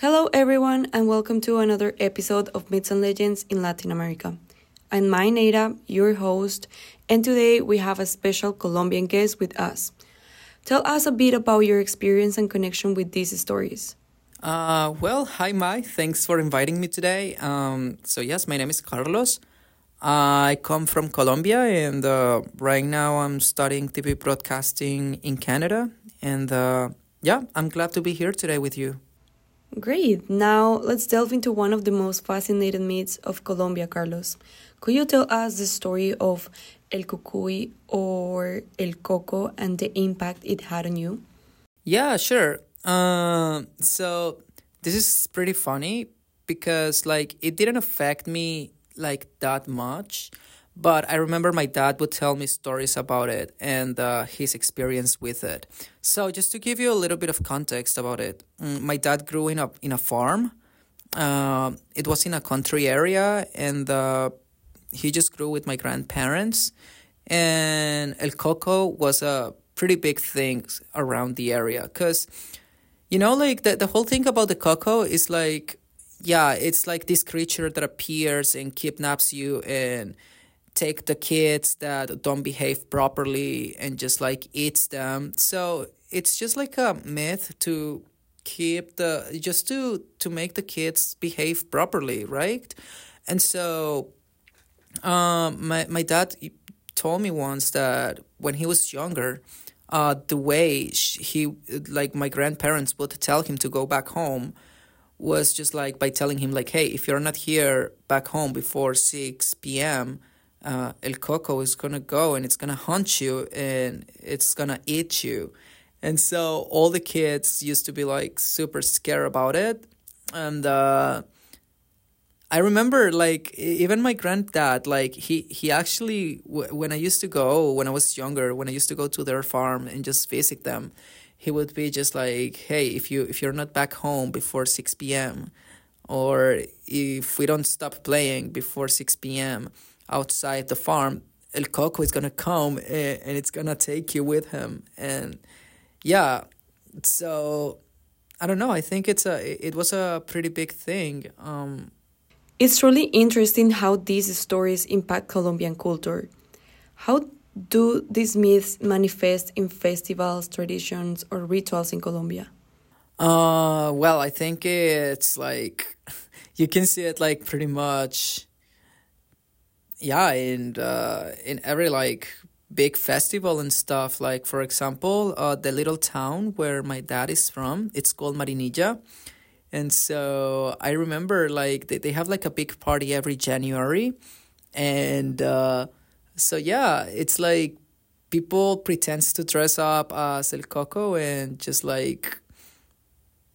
Hello, everyone, and welcome to another episode of Myths and Legends in Latin America. I'm Mai Neira, your host, and today we have a special Colombian guest with us. Tell us a bit about your experience and connection with these stories. Uh, well, hi, Mai. Thanks for inviting me today. Um, so, yes, my name is Carlos. I come from Colombia, and uh, right now I'm studying TV broadcasting in Canada. And uh, yeah, I'm glad to be here today with you. Great. Now let's delve into one of the most fascinating myths of Colombia, Carlos. Could you tell us the story of El Cucuy or El Coco and the impact it had on you? Yeah, sure. Uh, so this is pretty funny because like it didn't affect me like that much but I remember my dad would tell me stories about it and uh, his experience with it. So just to give you a little bit of context about it, mm, my dad grew in a in a farm. Uh, it was in a country area, and uh, he just grew with my grandparents. And El Coco was a pretty big thing around the area because, you know, like the the whole thing about the coco is like, yeah, it's like this creature that appears and kidnaps you and take the kids that don't behave properly and just like eats them. So it's just like a myth to keep the just to to make the kids behave properly, right? And so um my my dad told me once that when he was younger, uh the way he like my grandparents would tell him to go back home was just like by telling him like hey if you're not here back home before 6 p.m uh, El Coco is gonna go and it's gonna hunt you and it's gonna eat you. And so all the kids used to be like super scared about it. And uh, I remember like even my granddad, like he, he actually, when I used to go, when I was younger, when I used to go to their farm and just visit them, he would be just like, hey, if you if you're not back home before 6 p.m., or if we don't stop playing before 6 p.m., outside the farm, El Coco is gonna come and, and it's gonna take you with him. And yeah, so I don't know. I think it's a it was a pretty big thing. Um, it's really interesting how these stories impact Colombian culture. How do these myths manifest in festivals, traditions, or rituals in Colombia? Uh, well, I think it's like you can see it like pretty much yeah, and uh, in every like big festival and stuff. Like for example, uh, the little town where my dad is from, it's called Marinilla. And so I remember like they, they have like a big party every January. And uh, so yeah, it's like people pretends to dress up as El Coco and just like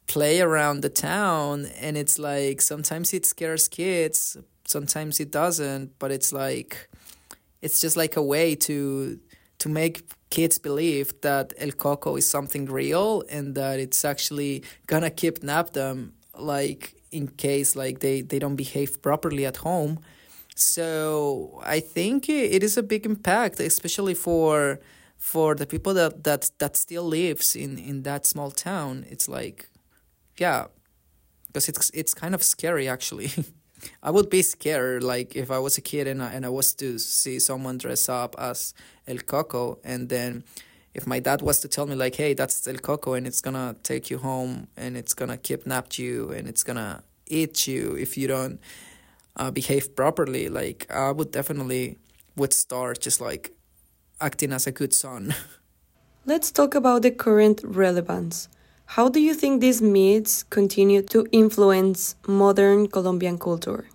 play around the town and it's like sometimes it scares kids sometimes it doesn't but it's like it's just like a way to to make kids believe that el coco is something real and that it's actually gonna kidnap them like in case like they they don't behave properly at home. So i think it is a big impact especially for for the people that that that still lives in in that small town. It's like yeah because it's it's kind of scary actually I would be scared, like if I was a kid and I, and I was to see someone dress up as El Coco, and then if my dad was to tell me like, "Hey, that's El Coco, and it's gonna take you home, and it's gonna kidnap you, and it's gonna eat you if you don't uh, behave properly," like I would definitely would start just like acting as a good son. Let's talk about the current relevance. How do you think these myths continue to influence modern Colombian culture?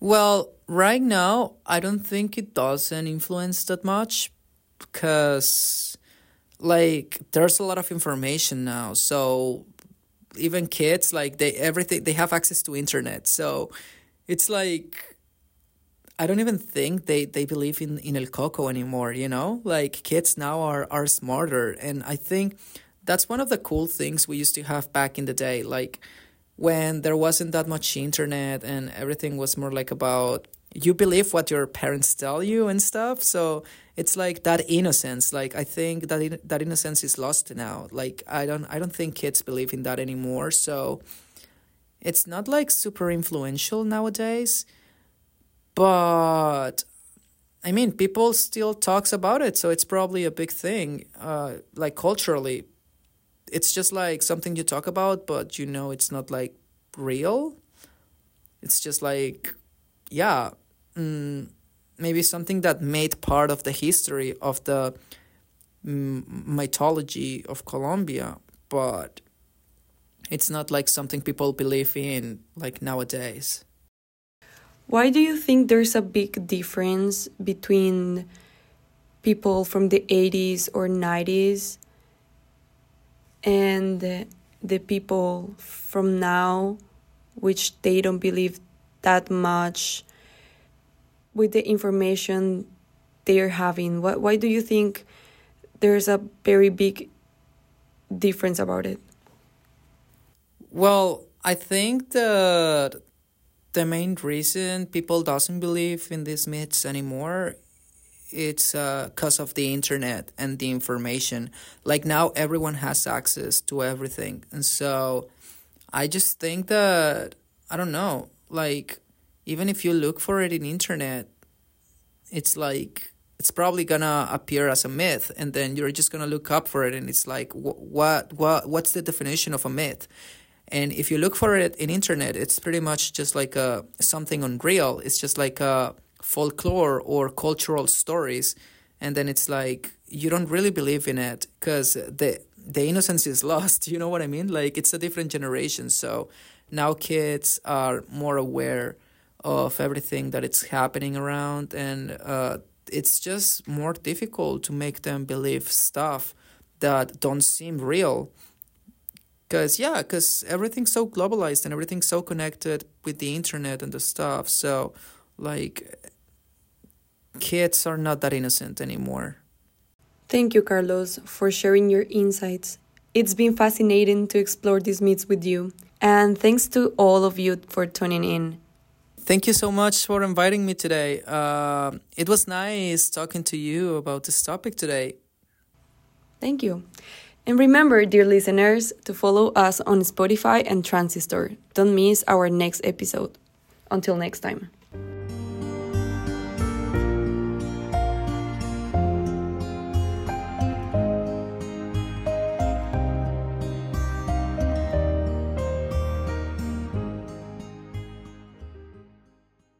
Well, right now, I don't think it doesn't influence that much because, like, there's a lot of information now. So, even kids, like, they everything, they have access to internet. So, it's like, I don't even think they, they believe in, in El Coco anymore, you know? Like, kids now are, are smarter. And I think that's one of the cool things we used to have back in the day like when there wasn't that much internet and everything was more like about you believe what your parents tell you and stuff. So it's like that innocence like i think that that innocence is lost now. Like i don't i don't think kids believe in that anymore. So it's not like super influential nowadays, but I mean, people still talks about it, so it's probably a big thing. Uh, like culturally, it's just like something you talk about, but you know it's not like real. It's just like, yeah, mm, maybe something that made part of the history of the mm, mythology of Colombia, but it's not like something people believe in like nowadays. Why do you think there's a big difference between people from the 80s or 90s and the people from now, which they don't believe that much with the information they're having? Why, why do you think there's a very big difference about it? Well, I think that the main reason people doesn't believe in these myths anymore it's because uh, of the internet and the information. Like now everyone has access to everything. And so i just think that i don't know like even if you look for it in internet it's like it's probably gonna appear as a myth and then you're just gonna look up for it and it's like what what what's the definition of a myth? And if you look for it in internet, it's pretty much just like a, something unreal. It's just like a folklore or cultural stories. And then it's like you don't really believe in it because the the innocence is lost. You know what I mean? Like it's a different generation. So now kids are more aware of everything that it's happening around, and uh, it's just more difficult to make them believe stuff that don't seem real because yeah because everything's so globalized and everything's so connected with the internet and the stuff so like kids are not that innocent anymore thank you carlos for sharing your insights it's been fascinating to explore these myths with you and thanks to all of you for tuning in thank you so much for inviting me today uh, it was nice talking to you about this topic today thank you and remember, dear listeners, to follow us on Spotify and Transistor. Don't miss our next episode. Until next time.